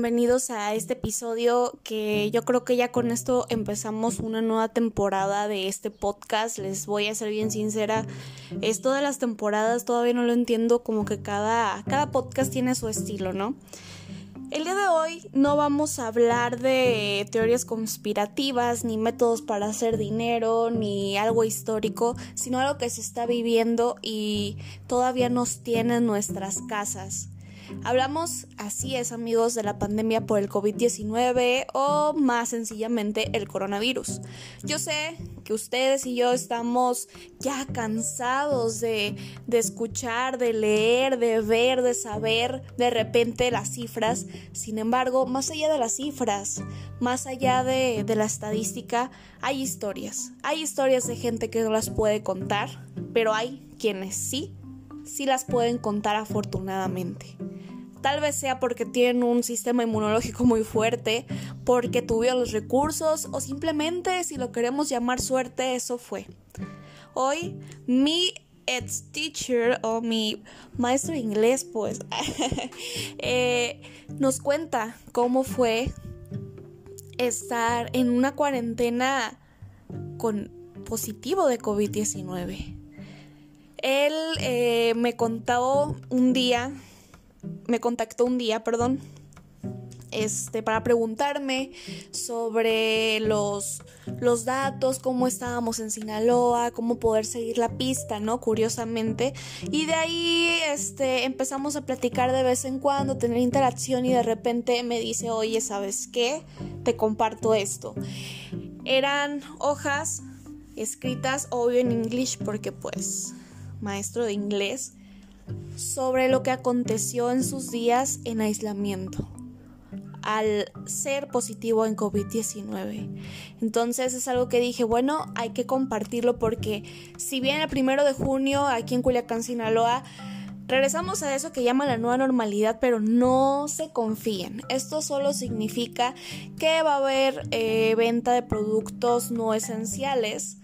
Bienvenidos a este episodio que yo creo que ya con esto empezamos una nueva temporada de este podcast. Les voy a ser bien sincera, esto de las temporadas todavía no lo entiendo, como que cada, cada podcast tiene su estilo, ¿no? El día de hoy no vamos a hablar de teorías conspirativas, ni métodos para hacer dinero, ni algo histórico, sino algo que se está viviendo y todavía nos tiene en nuestras casas. Hablamos, así es amigos, de la pandemia por el COVID-19 o más sencillamente el coronavirus. Yo sé que ustedes y yo estamos ya cansados de, de escuchar, de leer, de ver, de saber de repente las cifras. Sin embargo, más allá de las cifras, más allá de, de la estadística, hay historias. Hay historias de gente que no las puede contar, pero hay quienes sí, sí las pueden contar afortunadamente. Tal vez sea porque tienen un sistema inmunológico muy fuerte, porque tuvieron los recursos o simplemente, si lo queremos llamar suerte, eso fue. Hoy mi ex teacher o mi maestro de inglés, pues, eh, nos cuenta cómo fue estar en una cuarentena con positivo de COVID-19. Él eh, me contó un día me contactó un día, perdón, este, para preguntarme sobre los, los datos, cómo estábamos en Sinaloa, cómo poder seguir la pista, ¿no? Curiosamente. Y de ahí este, empezamos a platicar de vez en cuando, tener interacción y de repente me dice, oye, ¿sabes qué? Te comparto esto. Eran hojas escritas, obvio en inglés, porque pues, maestro de inglés sobre lo que aconteció en sus días en aislamiento al ser positivo en COVID-19. Entonces es algo que dije, bueno, hay que compartirlo porque si bien el primero de junio aquí en Culiacán, Sinaloa, regresamos a eso que llaman la nueva normalidad, pero no se confíen. Esto solo significa que va a haber eh, venta de productos no esenciales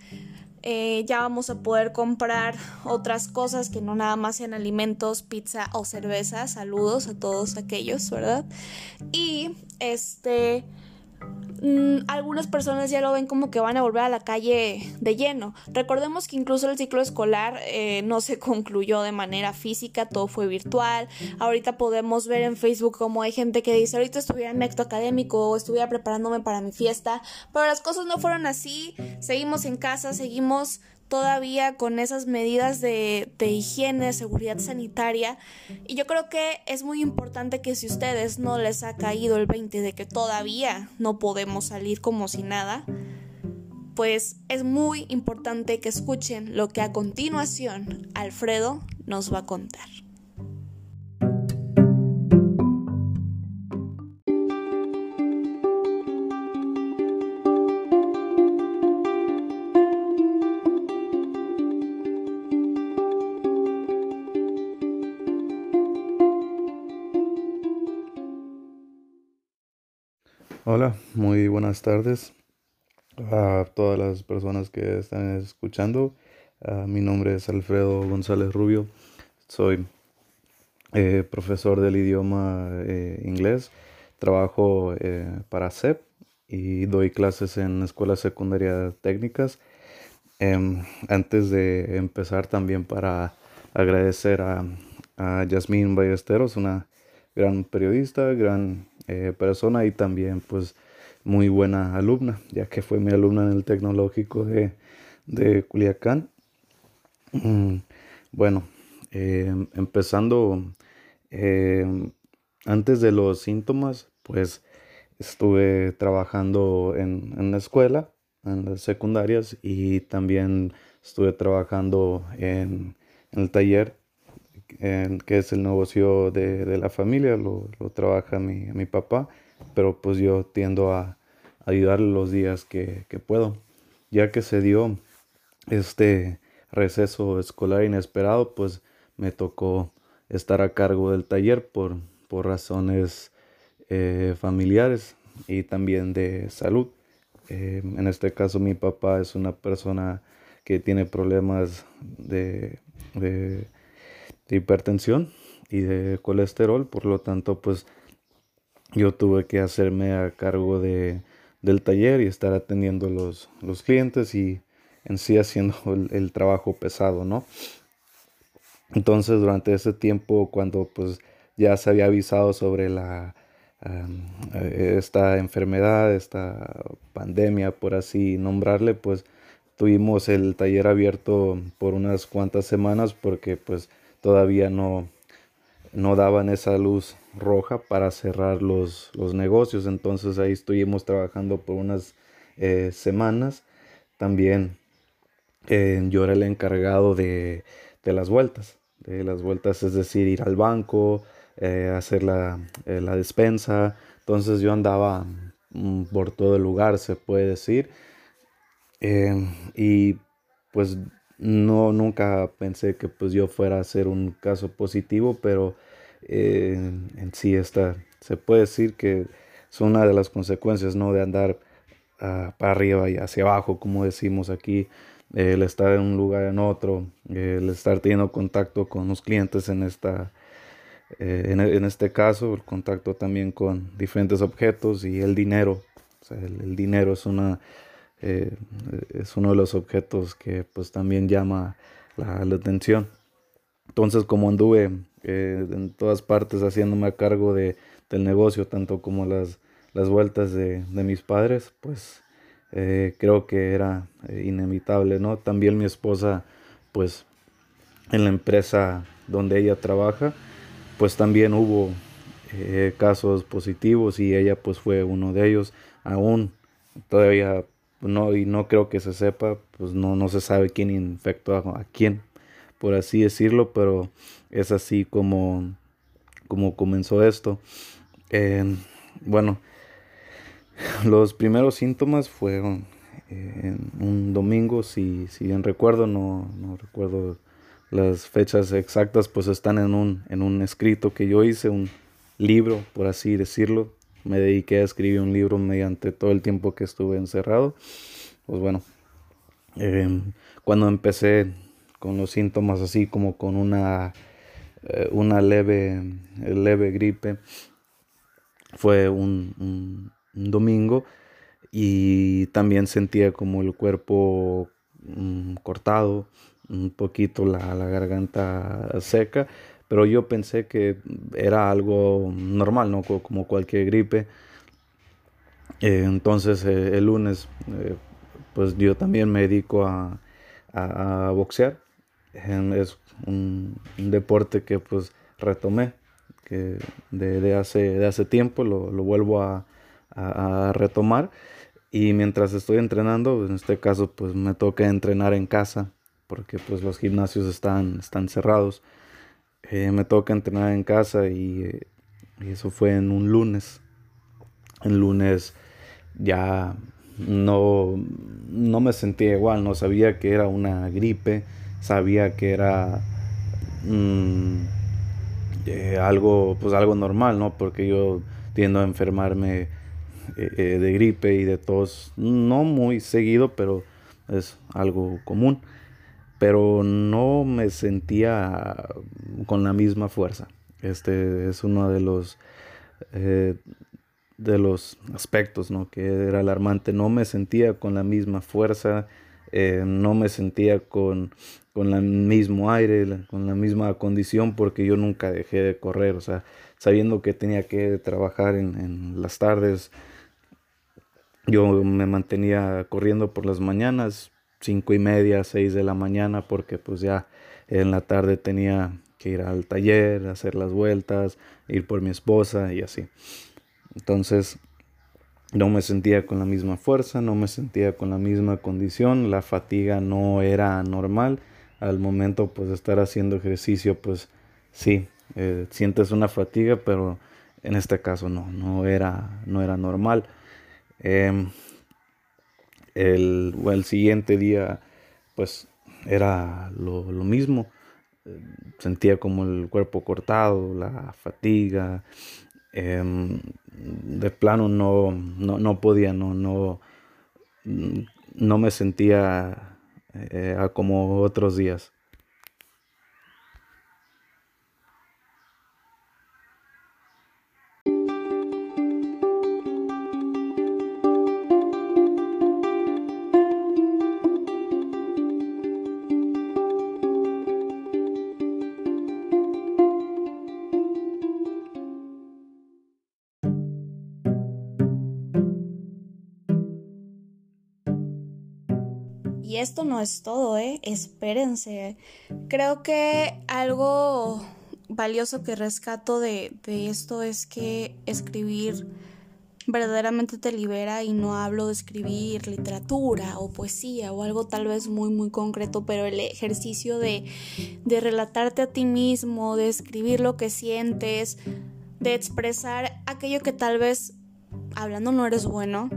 eh, ya vamos a poder comprar otras cosas que no nada más sean alimentos, pizza o cerveza. Saludos a todos aquellos, ¿verdad? Y este Mm, algunas personas ya lo ven como que van a volver a la calle de lleno. Recordemos que incluso el ciclo escolar eh, no se concluyó de manera física, todo fue virtual. Ahorita podemos ver en Facebook como hay gente que dice, ahorita estuviera en acto académico o estuviera preparándome para mi fiesta, pero las cosas no fueron así. Seguimos en casa, seguimos todavía con esas medidas de, de, higiene, seguridad sanitaria. Y yo creo que es muy importante que si ustedes no les ha caído el 20 de que todavía no podemos salir como si nada, pues es muy importante que escuchen lo que a continuación Alfredo nos va a contar. Hola, muy buenas tardes a todas las personas que están escuchando. Uh, mi nombre es Alfredo González Rubio. Soy eh, profesor del idioma eh, inglés. Trabajo eh, para CEP y doy clases en escuelas secundarias técnicas. Em, antes de empezar también para agradecer a, a Yasmín Ballesteros, una gran periodista, gran eh, persona y también pues muy buena alumna, ya que fue mi alumna en el tecnológico de, de Culiacán. Mm, bueno, em, empezando em, antes de los síntomas, pues estuve trabajando en, en, la escuela, en las secundarias y también estuve trabajando en, en el taller que es el negocio de, de la familia, lo, lo trabaja mi, mi, papá, pero pues yo tiendo a, ayudarle los días que, que, puedo. Ya que se dio este receso escolar inesperado, pues me tocó estar a cargo del taller por, por razones eh, familiares y también de salud. Eh, en este caso mi papá es una persona que tiene problemas de, de de hipertensión y de colesterol, por lo tanto, pues yo tuve que hacerme a cargo de, del taller y estar atendiendo los, los clientes y en sí haciendo el, trabajo pesado, ¿no? Entonces durante ese tiempo cuando pues ya se había avisado sobre la esta enfermedad, esta pandemia, por así nombrarle, pues tuvimos el taller abierto por unas cuantas semanas porque pues todavía no, no daban esa luz roja para cerrar los, los negocios. Entonces ahí estuvimos trabajando por unas eh, semanas. También eh, yo era el encargado de, de, las vueltas. De las vueltas, es decir, ir al banco, eh, hacer la, la, despensa. Entonces yo andaba mm, por todo el lugar, se puede decir. y pues no, nunca pensé que pues yo fuera a ser un caso positivo, pero eh, en sí esta, se puede decir que es una de las consecuencias, ¿no? De andar uh, para arriba y hacia abajo, como decimos aquí, el estar en un lugar en otro, el estar teniendo contacto con los clientes en esta, eh, en, en, este caso, el contacto también con diferentes objetos y el dinero. O sea, el dinero es una eh, es uno de los objetos que pues también llama la, atención. Entonces como anduve eh, en todas partes haciéndome a cargo de, del negocio, tanto como las, las vueltas de, de mis padres, pues eh, creo que era inevitable, ¿no? También mi esposa, pues en la empresa donde ella trabaja, pues también hubo casos positivos y ella pues fue uno de ellos. Aún todavía no, y no creo que se sepa, pues no, no se sabe quién infectó a, quién, por así decirlo, pero es así como, como comenzó esto. bueno, los primeros síntomas fueron eh, un domingo, si, si bien recuerdo, no, no recuerdo las fechas exactas, pues están en un, en un escrito que yo hice, un libro, por así decirlo, me dediqué a escribir un libro mediante todo el tiempo que estuve encerrado. Pues bueno, em, cuando empecé con los síntomas así como con una, eh, una leve, leve gripe, fue un, domingo y también sentía como el cuerpo mm, cortado, un poquito la, la garganta seca pero yo pensé que era algo normal, ¿no? Como cualquier gripe. Eh, entonces eh, el lunes, eh, pues yo también me dedico a, a, boxear. es un, deporte que pues retomé, que de, hace, de hace tiempo lo, lo vuelvo a, a, retomar. Y mientras estoy entrenando, en este caso pues me toca entrenar en casa, porque pues los gimnasios están, están cerrados. Eh, me toca entrenar en casa y, eso fue en un lunes. El lunes ya no, no me sentía igual, no sabía que era una gripe, sabía que era mm, eh, algo, pues algo normal, ¿no? Porque yo tiendo a enfermarme eh, de gripe y de tos, no muy seguido, pero es algo común pero no me sentía con la misma fuerza. Este es uno de los, eh, de los aspectos ¿no? que era alarmante. No me sentía con la misma fuerza, eh, no me sentía con, con el mismo aire, con la misma condición, porque yo nunca dejé de correr. O sea, sabiendo que tenía que trabajar en, en las tardes, yo me mantenía corriendo por las mañanas, cinco y media, seis de la mañana, porque pues ya en la tarde tenía que ir al taller, hacer las vueltas, ir por mi esposa y así. Entonces no me sentía con la misma fuerza, no me sentía con la misma condición, la fatiga no era normal. Al momento pues de estar haciendo ejercicio pues sí, eh, sientes una fatiga, pero en este caso no, no era, no era normal. Em, el, el siguiente día, pues era lo, mismo. Sentía como el cuerpo cortado, la fatiga. Em, de plano no, no, podía, no, no, no me sentía eh, como otros días. Y esto no es todo, ¿eh? Espérense. Creo que algo valioso que rescato de, de esto es que escribir verdaderamente te libera y no hablo de escribir literatura o poesía o algo tal vez muy muy concreto, pero el ejercicio de, de relatarte a ti mismo, de escribir lo que sientes, de expresar aquello que tal vez hablando no eres bueno,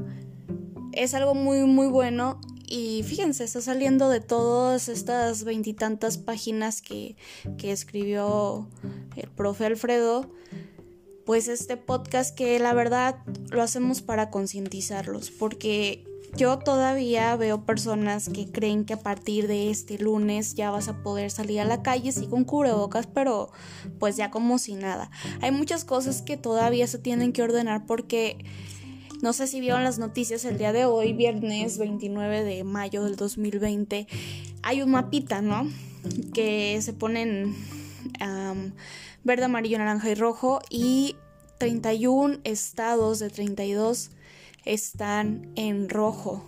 es algo muy muy bueno y fíjense, está saliendo de todas estas veintitantas páginas que, que escribió el profe Alfredo pues este podcast que la verdad lo hacemos para concientizarlos, porque yo todavía veo personas que creen que a partir de este lunes ya vas a poder salir a la calle, sí con cubrebocas, pero pues ya como si nada. Hay muchas cosas que todavía se tienen que ordenar porque no sé si vieron las noticias el día de hoy, viernes 29 de mayo del 2020, hay un mapita, ¿no? Que se ponen verde, amarillo, naranja y rojo y 31 estados de 32 están en rojo.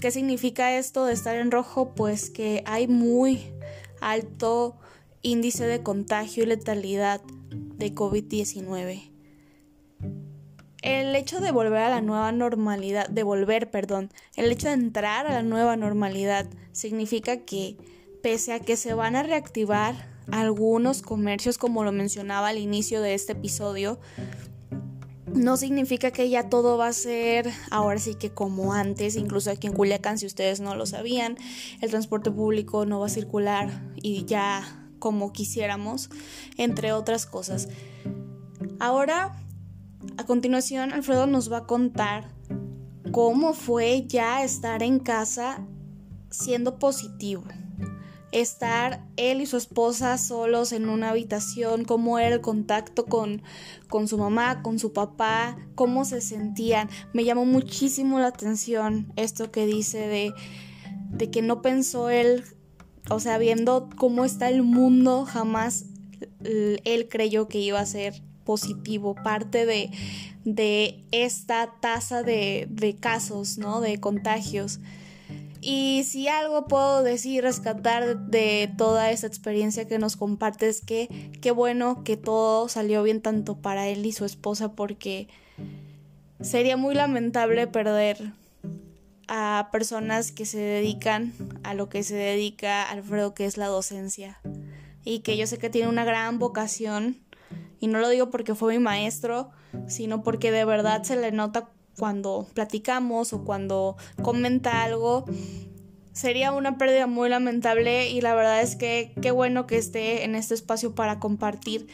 ¿Qué significa esto de estar en rojo? Pues que hay muy alto índice de contagio y letalidad de COVID-19. El hecho de volver a la nueva normalidad, de volver, perdón, el hecho de entrar a la nueva normalidad significa que pese a que se van a reactivar algunos comercios, como lo mencionaba al inicio de este episodio, no significa que ya todo va a ser ahora sí que como antes, incluso aquí en Culiacán, si ustedes no lo sabían, el transporte público no va a circular y ya como quisiéramos, entre otras cosas. Ahora, a continuación, Alfredo nos va a contar cómo fue ya estar en casa siendo positivo estar él y su esposa solos en una habitación, cómo era el contacto con, con su mamá, con su papá, cómo se sentían. Me llamó muchísimo la atención esto que dice de, de que no pensó él, o sea, viendo cómo está el mundo, jamás él creyó que iba a ser positivo, parte de, de esta tasa de, de casos, ¿no? De contagios. Y si algo puedo decir, rescatar de toda esa experiencia que nos comparte es que qué bueno que todo salió bien tanto para él y su esposa porque sería muy lamentable perder a personas que se dedican a lo que se dedica Alfredo, que es la docencia. Y que yo sé que tiene una gran vocación. Y no lo digo porque fue mi maestro, sino porque de verdad se le nota cuando platicamos o cuando comenta algo, sería una pérdida muy lamentable y la verdad es que qué bueno que esté en este espacio para compartir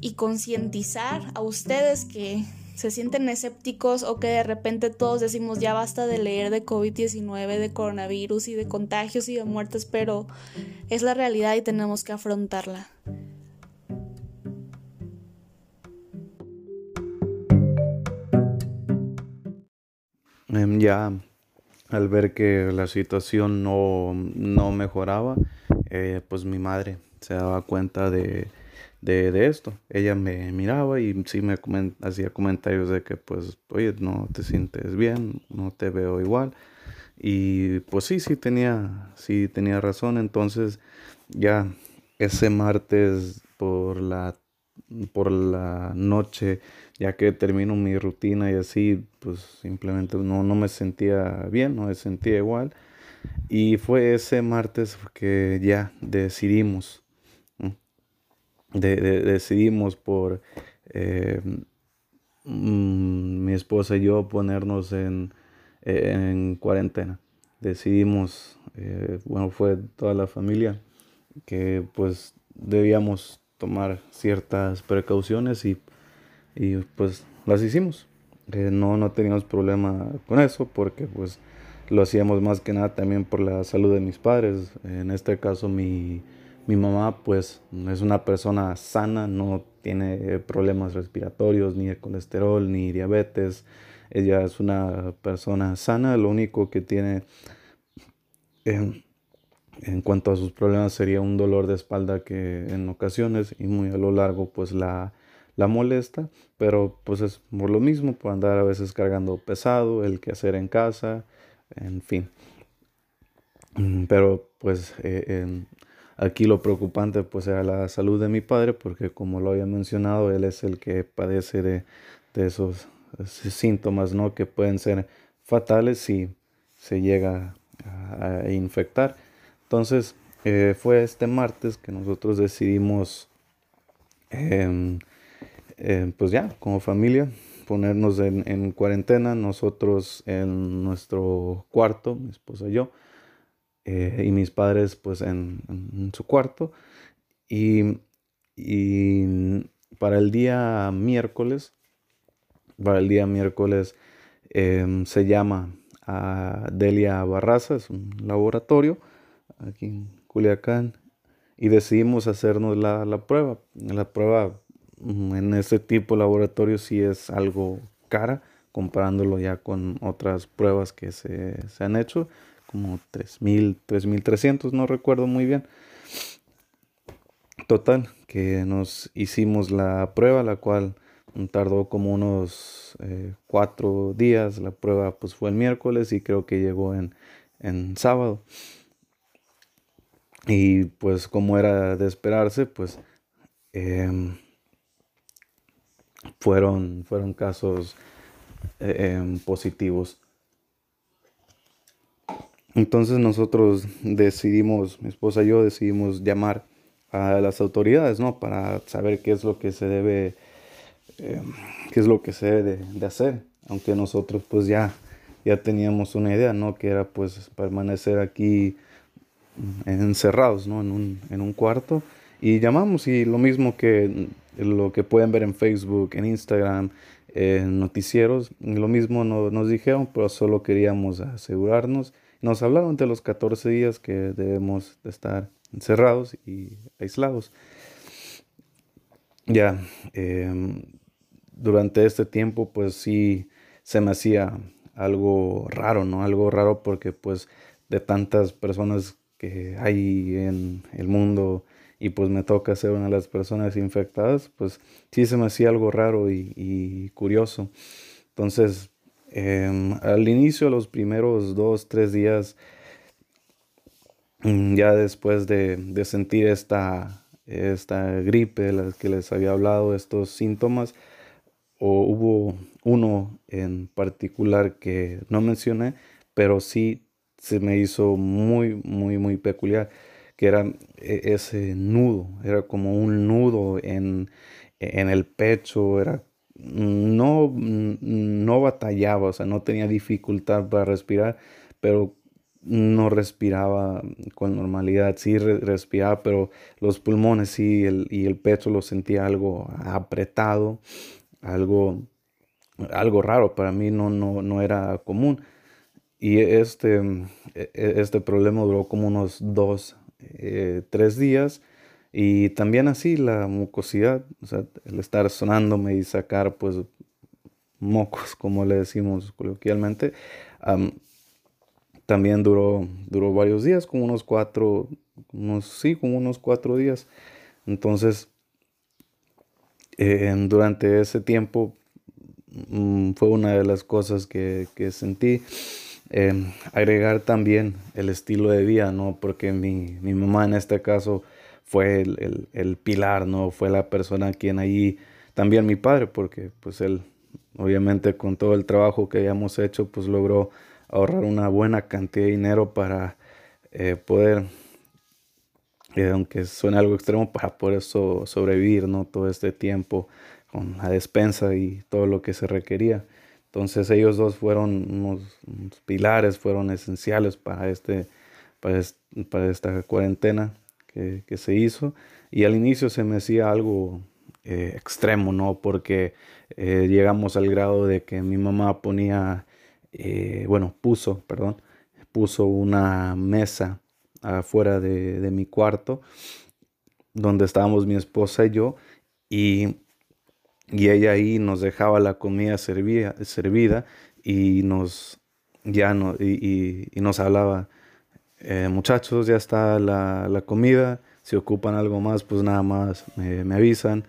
y concientizar a ustedes que se sienten escépticos o que de repente todos decimos ya basta de leer de COVID-19, de coronavirus y de contagios y de muertes, pero es la realidad y tenemos que afrontarla. Ya al ver que la situación no, mejoraba, eh, pues mi madre se daba cuenta de, esto. Ella me miraba y sí me hacía comentarios de que pues, oye, no te sientes bien, no te veo igual. Y pues sí, sí tenía, sí tenía razón. Entonces ya ese martes por la, por la noche ya que termino mi rutina y así, pues simplemente no, no me sentía bien, no me sentía igual. Y fue ese martes que ya decidimos, de, decidimos por eh, mm, mi esposa y yo ponernos en, en cuarentena. Decidimos, eh, bueno, fue toda la familia que pues debíamos tomar ciertas precauciones y y pues las hicimos. Eh, no, no teníamos problema con eso porque pues lo hacíamos más que nada también por la salud de mis padres. En este caso mi, mi mamá pues es una persona sana, no tiene problemas respiratorios, ni de colesterol, ni diabetes. Ella es una persona sana, lo único que tiene en, en cuanto a sus problemas sería un dolor de espalda que en ocasiones y muy a lo largo pues la la molesta, pero pues es por lo mismo, por andar a veces cargando pesado, el que hacer en casa, en fin. Mm, pero pues eh, aquí lo preocupante pues era la salud de mi padre porque como lo había mencionado, él es el que padece de, esos, síntomas, ¿no? Que pueden ser fatales si se llega a, infectar. Entonces eh, fue este martes que nosotros decidimos, em, em, pues ya, como familia, ponernos en, cuarentena, nosotros en nuestro cuarto, mi esposa y yo, eh, y mis padres pues en, su cuarto. Y, para el día miércoles, para el día miércoles em, se llama a Delia Barraza, es un laboratorio aquí en Culiacán, y decidimos hacernos la, la prueba. La prueba en este tipo de laboratorio sí es algo cara comparándolo ya con otras pruebas que se, han hecho, como 3.000, 3.300, no recuerdo muy bien. Total, que nos hicimos la prueba, la cual tardó como unos eh, cuatro días. La prueba pues fue el miércoles y creo que llegó en, en sábado. Y pues como era de esperarse, pues em, fueron, fueron casos eh, em, positivos. Entonces nosotros decidimos, mi esposa y yo decidimos llamar a las autoridades, ¿no? Para saber qué es lo que se debe, em, qué es lo que se debe de, hacer. Aunque nosotros pues ya, ya teníamos una idea, ¿no? Que era pues permanecer aquí encerrados, ¿no? En un, en un cuarto. Y llamamos y lo mismo que lo que pueden ver en Facebook, en Instagram, en noticieros, lo mismo nos dijeron, pero solo queríamos asegurarnos. Nos hablaron de los 14 días que debemos de estar encerrados y aislados. Ya, em, durante este tiempo, pues sí, se me hacía algo raro, ¿no? Algo raro porque pues de tantas personas que hay en el mundo, y pues me toca ser una de las personas infectadas, pues sí se me hacía algo raro y, curioso. Entonces, em, al inicio, los primeros dos, tres días, mm, ya después de, sentir esta, esta gripe de la que les había hablado, estos síntomas, o hubo uno en particular que no mencioné, pero sí se me hizo muy, muy, muy peculiar que era e, ese nudo, era como un nudo en, en el pecho, era no, no batallaba, o sea, no tenía dificultad para respirar, pero no respiraba con normalidad, sí respiraba, pero los pulmones sí el, y el pecho lo sentía algo apretado, algo, algo raro, para mí no, no, no era común. Y este, e, e, este problema duró como unos dos eh, tres días. Y también así la mucosidad, o sea, el estar sonándome y sacar pues mocos, como le decimos coloquialmente, también duró, duró varios días, como unos cuatro, unos, sí, como unos cuatro días. Entonces, durante ese tiempo mm, fue una de las cosas que, que sentí. Em, agregar también el estilo de vida, ¿no? Porque mi, mi mamá en este caso fue el, el, pilar, ¿no? Fue la persona quien ahí, también mi padre, porque pues él, obviamente con todo el trabajo que habíamos hecho, pues logró ahorrar una buena cantidad de dinero para eh, poder, eh, aunque suene algo extremo, para poder sobrevivir, ¿no? Todo este tiempo con la despensa y todo lo que se requería. Entonces ellos dos fueron unos, pilares, fueron esenciales para, este, para, esta cuarentena que, que, se hizo. Y al inicio se me hacía algo eh, extremo, ¿no? Porque eh, llegamos al grado de que mi mamá ponía, eh, bueno, puso, perdón, puso una mesa afuera de, de mi cuarto donde estábamos mi esposa y yo. Y y ella ahí nos dejaba la comida servida, servida y nos ya no, y, nos hablaba eh, muchachos ya está la, comida si ocupan algo más pues nada más me, avisan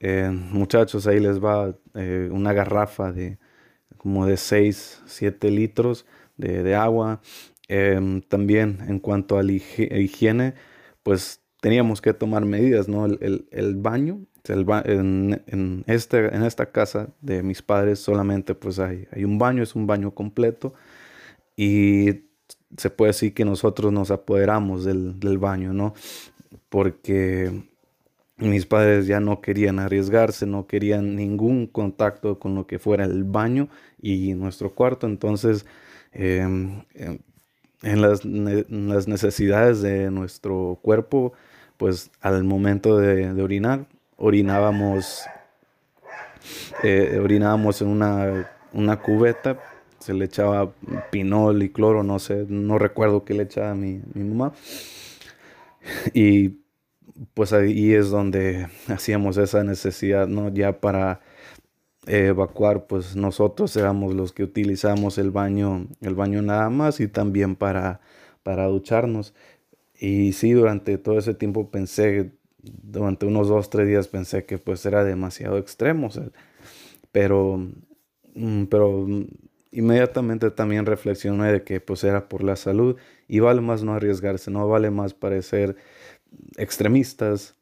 eh, muchachos ahí les va eh, una garrafa de como de 6 7 litros de, agua. Em, también en cuanto a la higiene, pues teníamos que tomar medidas, ¿no? El, baño, en, este, en esta casa de mis padres solamente pues hay, hay un baño, es un baño completo y se puede decir que nosotros nos apoderamos del, del baño, ¿no? Porque mis padres ya no querían arriesgarse, no querían ningún contacto con lo que fuera el baño y nuestro cuarto. Entonces, em, em, en, las, necesidades de nuestro cuerpo, pues al momento de, orinar, orinábamos, eh, orinábamos en una, una, cubeta, se le echaba pinol y cloro, no sé, no recuerdo qué le echaba mi, mi mamá. Y pues ahí es donde hacíamos esa necesidad, ¿no? Ya para evacuar, pues nosotros éramos los que utilizamos el baño, el baño nada más y también para, para ducharnos. Y sí, durante todo ese tiempo pensé, durante unos dos, tres días pensé que pues era demasiado extremo, pero, mm, pero inmediatamente también reflexioné de que pues era por la salud y vale más no arriesgarse, no vale más parecer extremistas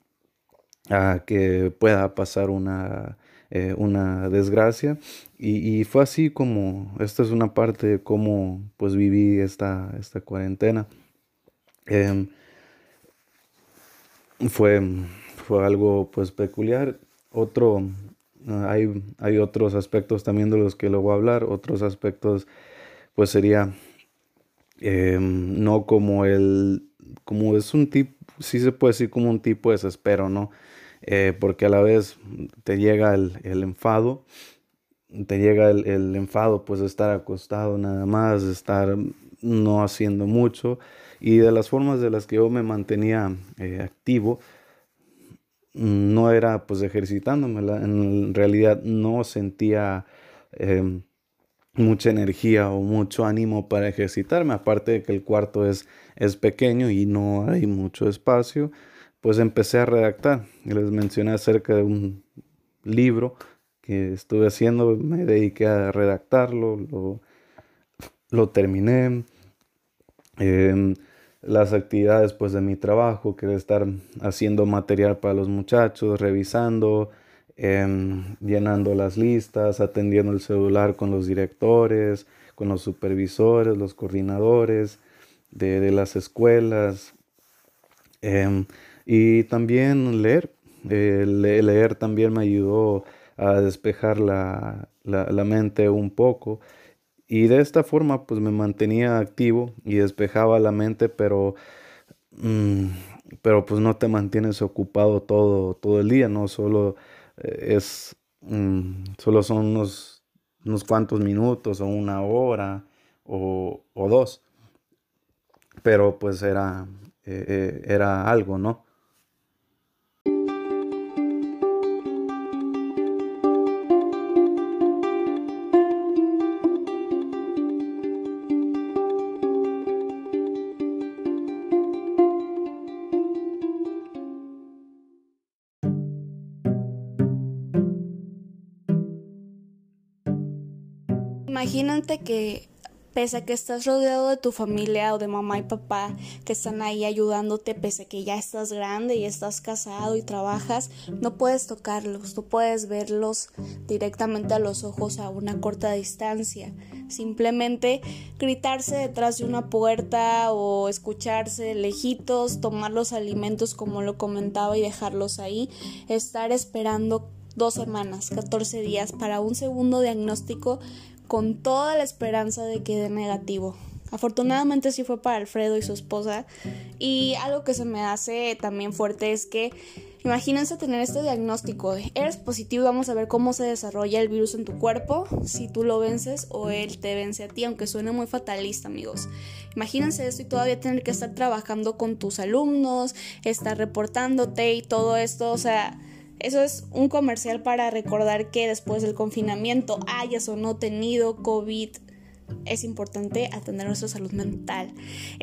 a que pueda pasar una, eh, una desgracia. Y, fue así como, esta es una parte de cómo pues viví esta, esta cuarentena. Em, fue, fue algo pues peculiar. Otro, hay, hay otros aspectos también de los que lo voy a hablar. Otros aspectos pues sería em, no como el, como es un tipo sí se puede decir como un tipo de desespero, ¿no? Eh, porque a la vez te llega el, enfado, te llega el, enfado pues de estar acostado nada más, de estar no haciendo mucho y de las formas de las que yo me mantenía eh, activo no era pues ejercitándome, en realidad no sentía em, mucha energía o mucho ánimo para ejercitarme, aparte de que el cuarto es, es pequeño y no hay mucho espacio, pues empecé a redactar. Les mencioné acerca de un libro que estuve haciendo, me dediqué a redactarlo, lo, lo terminé. Em, las actividades pues de mi trabajo, que de estar haciendo material para los muchachos, revisando, Em, llenando las listas, atendiendo el celular con los directores, con los supervisores, los coordinadores de, las escuelas. Em, y también leer. Eh, leer también me ayudó a despejar la, mente un poco. Y de esta forma pues me mantenía activo y despejaba la mente, pero, mm, pero pues no te mantienes ocupado todo, todo el día, no solo es, mm, solo son unos, unos cuantos minutos o una hora o, o dos. Pero pues era, eh, eh, era algo, ¿no? Imagínate que pese a que estás rodeado de tu familia o de mamá y papá que están ahí ayudándote, pese a que ya estás grande y estás casado y trabajas, no puedes tocarlos, no puedes verlos directamente a los ojos a una corta distancia. Simplemente gritarse detrás de una puerta o escucharse lejitos, tomar los alimentos como lo comentaba y dejarlos ahí, estar esperando dos semanas, 14 días para un segundo diagnóstico con toda la esperanza de que dé negativo. Afortunadamente sí fue para Alfredo y su esposa. Y algo que se me hace también fuerte es que imagínense tener este diagnóstico eres positivo, vamos a ver cómo se desarrolla el virus en tu cuerpo, si tú lo vences o él te vence a ti, aunque suene muy fatalista, amigos. Imagínense esto y todavía tener que estar trabajando con tus alumnos, estar reportándote y todo esto, o sea, eso es un comercial para recordar que después del confinamiento hayas o no tenido COVID, es importante atender nuestra salud mental.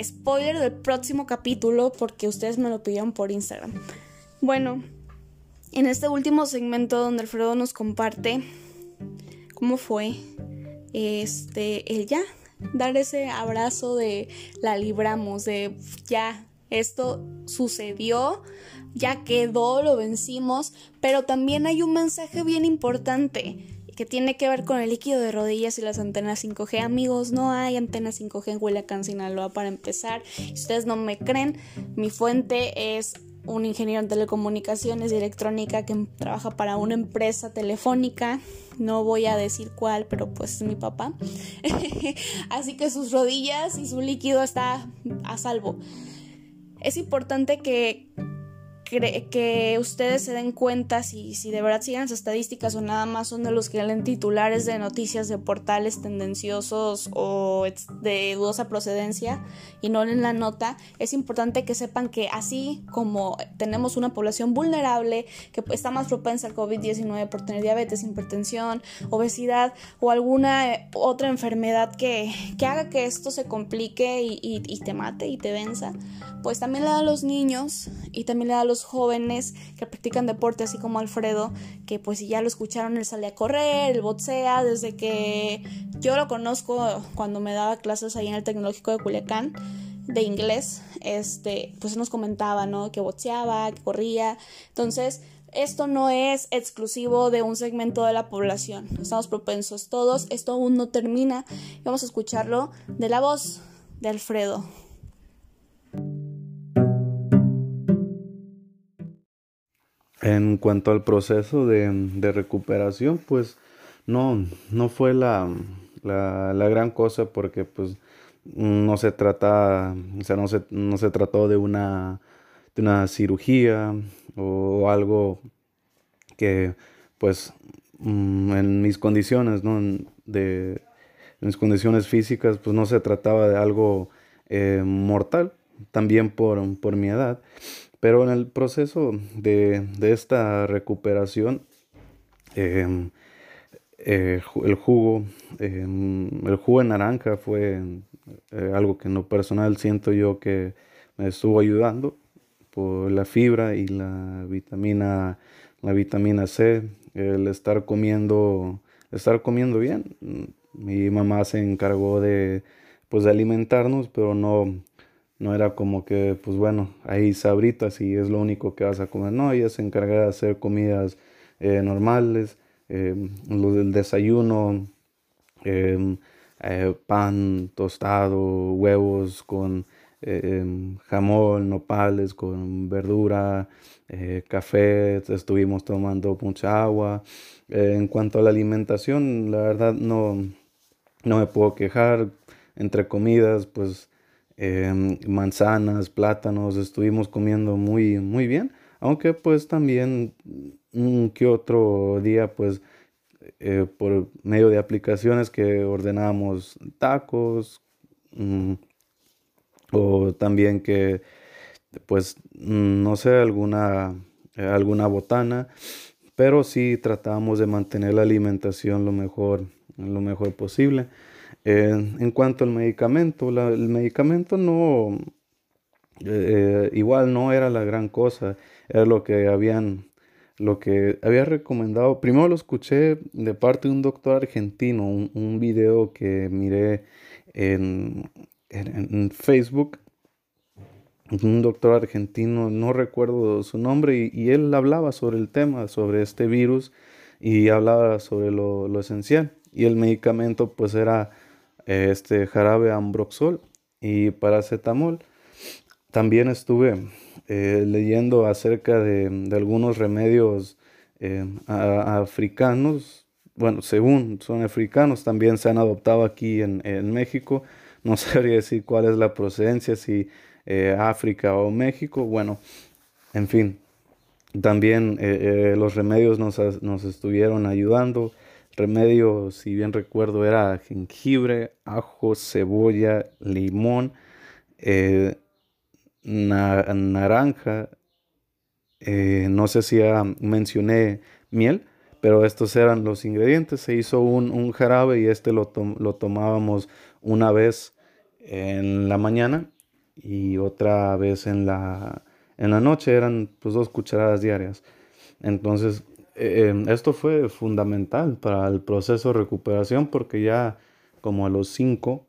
Spoiler del próximo capítulo porque ustedes me lo pidieron por Instagram. Bueno, en este último segmento donde Alfredo nos comparte cómo fue este el ya dar ese abrazo de la libramos, de ya, esto sucedió, ya quedó, lo vencimos, pero también hay un mensaje bien importante que tiene que ver con el líquido de rodillas y las antenas 5G. Amigos, no hay antenas 5G en Culiacán, Sinaloa para empezar. Si ustedes no me creen, mi fuente es un ingeniero en telecomunicaciones y electrónica que trabaja para una empresa telefónica. No voy a decir cuál, pero pues es mi papá. Así que sus rodillas y su líquido está a salvo. Es importante que que ustedes se den cuenta si, si de verdad siguen las estadísticas o nada más son de los que leen titulares de noticias de portales tendenciosos o de dudosa procedencia y no leen la nota, es importante que sepan que así como tenemos una población vulnerable que está más propensa al COVID-19 por tener diabetes, hipertensión, obesidad o alguna eh, otra enfermedad que, que haga que esto se complique y, y te mate y te venza, pues también le da a los niños y también le da a los jóvenes que practican deporte, así como Alfredo, que pues si ya lo escucharon, él sale a correr, él boxea, desde que yo lo conozco cuando me daba clases ahí en el Tecnológico de Culiacán de inglés, este, pues nos comentaba, ¿no? Que boxeaba, que corría. Entonces, esto no es exclusivo de un segmento de la población. Estamos propensos todos. Esto aún no termina. Vamos a escucharlo de la voz de Alfredo. En cuanto al proceso de, recuperación, pues no, no fue la, gran cosa porque pues no se trata, o sea, no se, no se trató de una, de una cirugía o algo que pues mm, en mis condiciones, ¿no? De, en mis condiciones físicas, pues no se trataba de algo eh, mortal, también por, por mi edad. Pero en el proceso de, esta recuperación, em, eh, el jugo, em, el jugo de naranja fue eh, algo que en lo personal siento yo que me estuvo ayudando por la fibra y la vitamina, la vitamina C, el estar comiendo, estar comiendo bien. Mi mamá se encargó de, pues, de alimentarnos, pero no, no era como que, pues bueno, ahí sabritas y es lo único que vas a comer. No, ella se encarga de hacer comidas eh, normales, em, lo del desayuno, em, eh, pan tostado, huevos con em, jamón, nopales, con verdura, eh, café, estuvimos tomando mucha agua. en cuanto a la alimentación, la verdad no, no me puedo quejar. Entre comidas, pues Em, manzanas, plátanos, estuvimos comiendo muy, muy bien, aunque pues también un que otro día pues eh, por medio de aplicaciones que ordenábamos tacos mm, o también que pues no sé alguna alguna botana pero sí tratamos de mantener la alimentación lo mejor lo mejor posible en cuanto al medicamento, el medicamento no, eh, igual no era la gran cosa, era lo que habían, lo que había recomendado. Primero lo escuché de parte de un doctor argentino, un, video que miré en, Facebook, un doctor argentino, no recuerdo su nombre, y, él hablaba sobre el tema, sobre este virus, y hablaba sobre lo, lo esencial. Y el medicamento pues era este jarabe ambroxol y paracetamol. También estuve eh, leyendo acerca de, algunos remedios eh, africanos, bueno, según son africanos, también se han adoptado aquí en, México. No sabría decir cuál es la procedencia, si eh, África o México. Bueno, en fin, también los remedios nos, nos estuvieron ayudando remedio, si bien recuerdo, era jengibre, ajo, cebolla, limón, eh, naranja, eh, no sé si mencioné miel, pero estos eran los ingredientes. Se hizo un, jarabe y este lo, lo, tomábamos una vez en la mañana y otra vez en la, en la noche. Eran pues dos cucharadas diarias. Entonces eh, esto fue fundamental para el proceso de recuperación porque ya como a los 5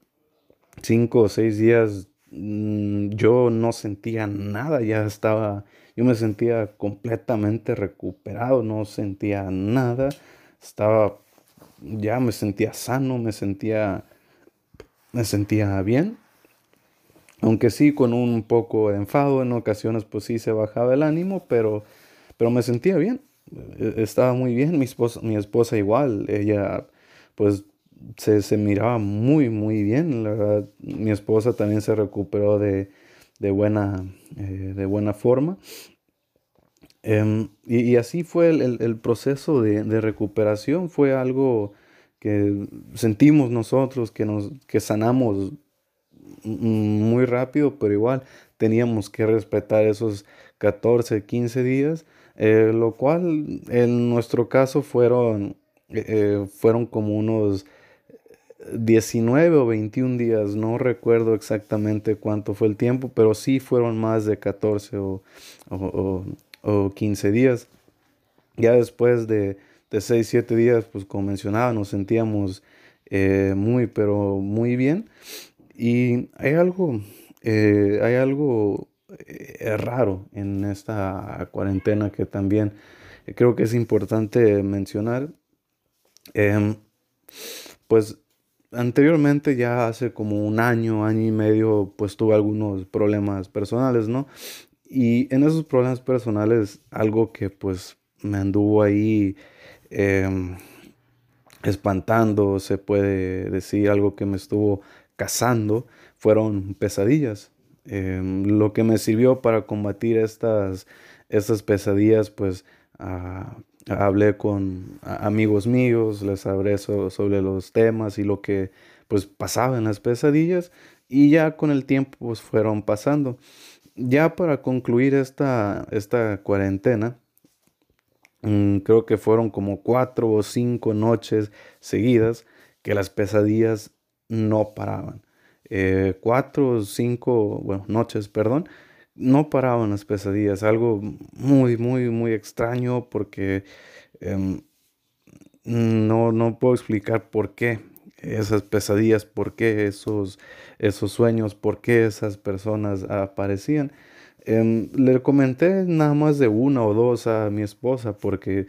cinco o seis días mm, yo no sentía nada, ya estaba, yo me sentía completamente recuperado, no sentía nada, estaba, ya me sentía sano, me sentía, me sentía bien. Aunque sí con un poco de enfado en ocasiones, pues sí se bajaba el ánimo, pero, pero me sentía bien. E-, estaba muy bien. Mi esposa, mi esposa igual, ella pues se, se, miraba muy, muy bien. Mi esposa también se recuperó de, de buena, eh, de buena forma. Em, y, y, así fue el, el, proceso de, de, recuperación. Fue algo que sentimos nosotros, que, nos, que sanamos muy rápido, pero igual teníamos que respetar esos 14, 15 días, eh, lo cual en nuestro caso fueron, eh, eh, fueron como unos 19 o 21 días, no recuerdo exactamente cuánto fue el tiempo, pero sí fueron más de 14 o, o, 15 días. Ya después de, de 6, 7 días, pues como mencionaba, nos sentíamos muy, pero muy bien. Y hay algo, eh, hay algo eh, raro en esta cuarentena que también creo que es importante mencionar. Em, pues anteriormente, ya hace como un año, año y medio, pues tuve algunos problemas personales, ¿no? Y en esos problemas personales, algo que pues me anduvo ahí em, espantando, se puede decir, algo que me estuvo cazando fueron pesadillas. Em, lo que me sirvió para combatir estas, estas pesadillas, pues ah, hablé con amigos míos, les hablé sobre los temas y lo que pues pasaba en las pesadillas y ya con el tiempo pues fueron pasando. Ya para concluir esta, esta cuarentena, mm, creo que fueron como cuatro o cinco noches seguidas que las pesadillas no paraban. Eh, cuatro o cinco, bueno, noches, perdón, no paraban las pesadillas. Algo muy, muy, muy extraño porque em, no, no puedo explicar por qué esas pesadillas, por qué esos, esos sueños, por qué esas personas aparecían. Em, le comenté nada más de una o dos a mi esposa porque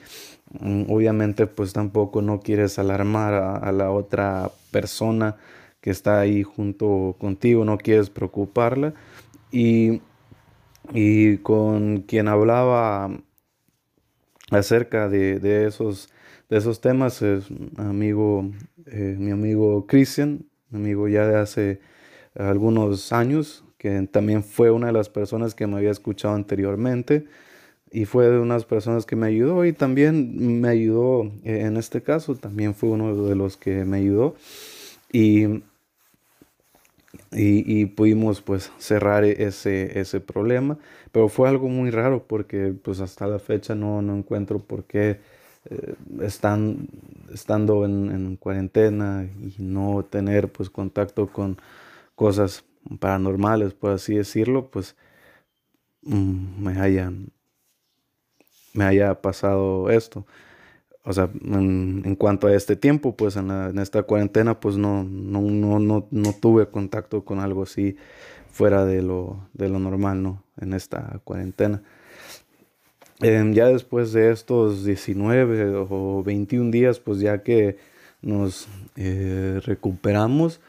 mm, obviamente pues tampoco no quieres alarmar a, la otra persona que está ahí junto contigo, no quieres preocuparla. Y, y con quien hablaba acerca de, esos, de esos temas es amigo, eh, mi amigo Christian, amigo ya de hace algunos años, que también fue una de las personas que me había escuchado anteriormente y fue de unas personas que me ayudó y también me ayudó eh, en este caso, también fue uno de los que me ayudó y, y, pudimos pues cerrar ese, ese problema, pero fue algo muy raro porque pues hasta la fecha no, no encuentro por qué eh, están, estando en, en cuarentena y no tener pues contacto con cosas paranormales, por así decirlo, pues mm, me hayan me haya pasado esto. O sea, en, cuanto a este tiempo, pues en, esta cuarentena, pues no, no, no, no, tuve contacto con algo así fuera de lo, de lo normal, ¿no? En esta cuarentena. Em, ya después de estos 19 o 21 días, pues ya que nos eh, recuperamos,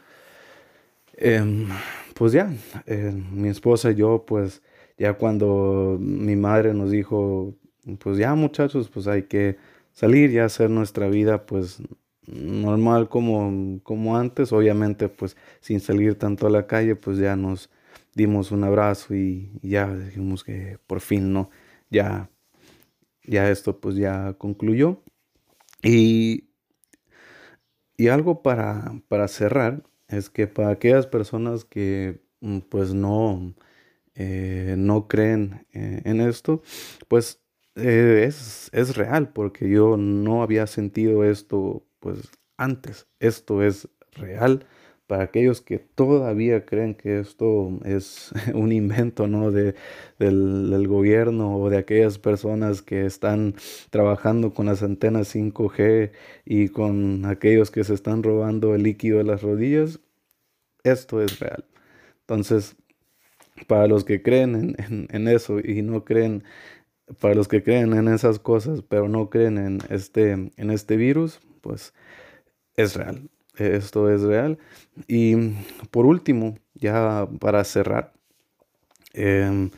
em, pues ya, eh, mi esposa y yo, pues ya cuando mi madre nos dijo, pues ya muchachos, pues hay que salir y hacer nuestra vida, pues normal como, como antes, obviamente pues sin salir tanto a la calle, pues ya nos dimos un abrazo y, ya dijimos que por fin, ¿no? Ya, ya esto pues ya concluyó. Y, y algo para, para cerrar, es que para aquellas personas que pues no, eh, no creen eh, en esto, pues eh, es, es real, porque yo no había sentido esto pues antes. Esto es real para aquellos que todavía creen que esto es un invento ¿no? de, del, gobierno o de aquellas personas que están trabajando con las antenas 5G y con aquellos que se están robando el líquido de las rodillas, esto es real. Entonces, para los que creen en, eso y no creen, para los que creen en esas cosas, pero no creen en este, en este virus, pues es real. Esto es real. Y por último, ya para cerrar, em,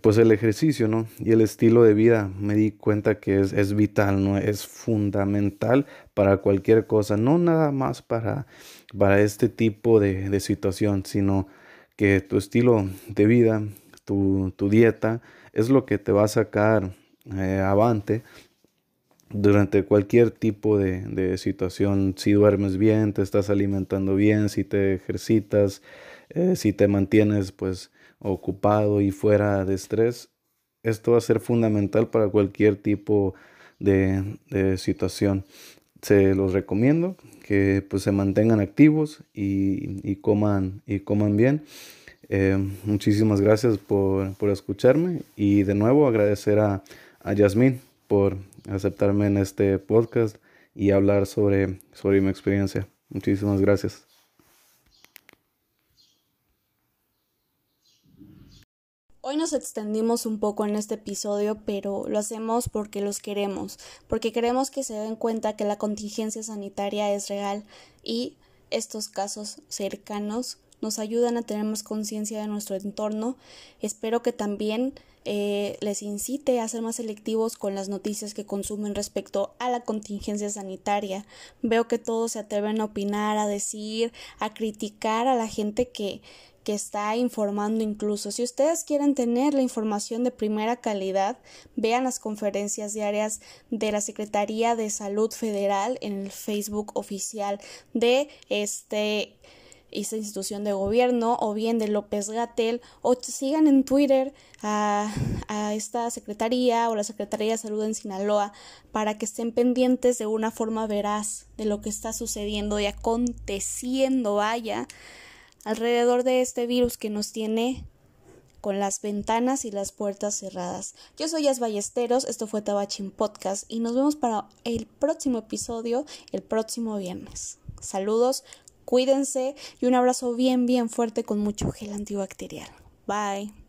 pues el ejercicio, ¿no? Y el estilo de vida, me di cuenta que es, vital, ¿no? Es fundamental para cualquier cosa, no nada más para, para este tipo de, situación, sino que tu estilo de vida, tu, dieta, es lo que te va a sacar eh, avante durante cualquier tipo de, situación, si duermes bien, te estás alimentando bien, si te ejercitas, eh, si te mantienes pues ocupado y fuera de estrés, esto va a ser fundamental para cualquier tipo de, situación. Se los recomiendo que pues se mantengan activos y, coman, y coman bien. Eh, muchísimas gracias por, escucharme y de nuevo agradecer a, a Yasmín por aceptarme en este podcast y hablar sobre, sobre mi experiencia. Muchísimas gracias. Hoy nos extendimos un poco en este episodio, pero lo hacemos porque los queremos, porque queremos que se den cuenta que la contingencia sanitaria es real y estos casos cercanos nos ayudan a tener más conciencia de nuestro entorno. Espero que también eh, les incite a ser más selectivos con las noticias que consumen respecto a la contingencia sanitaria. Veo que todos se atreven a opinar, a decir, a criticar a la gente que, que está informando incluso. Si ustedes quieren tener la información de primera calidad, vean las conferencias diarias de la Secretaría de Salud Federal en el Facebook oficial de este esta institución de gobierno o bien de López Gatel o sigan en Twitter a, a, esta secretaría o la Secretaría de Salud en Sinaloa para que estén pendientes de una forma veraz de lo que está sucediendo y aconteciendo, vaya, alrededor de este virus que nos tiene con las ventanas y las puertas cerradas. Yo soy Yas Ballesteros, esto fue Tabachin Podcast y nos vemos para el próximo episodio el próximo viernes. Saludos, Cuídense y un abrazo bien, bien fuerte con mucho gel antibacterial. Bye.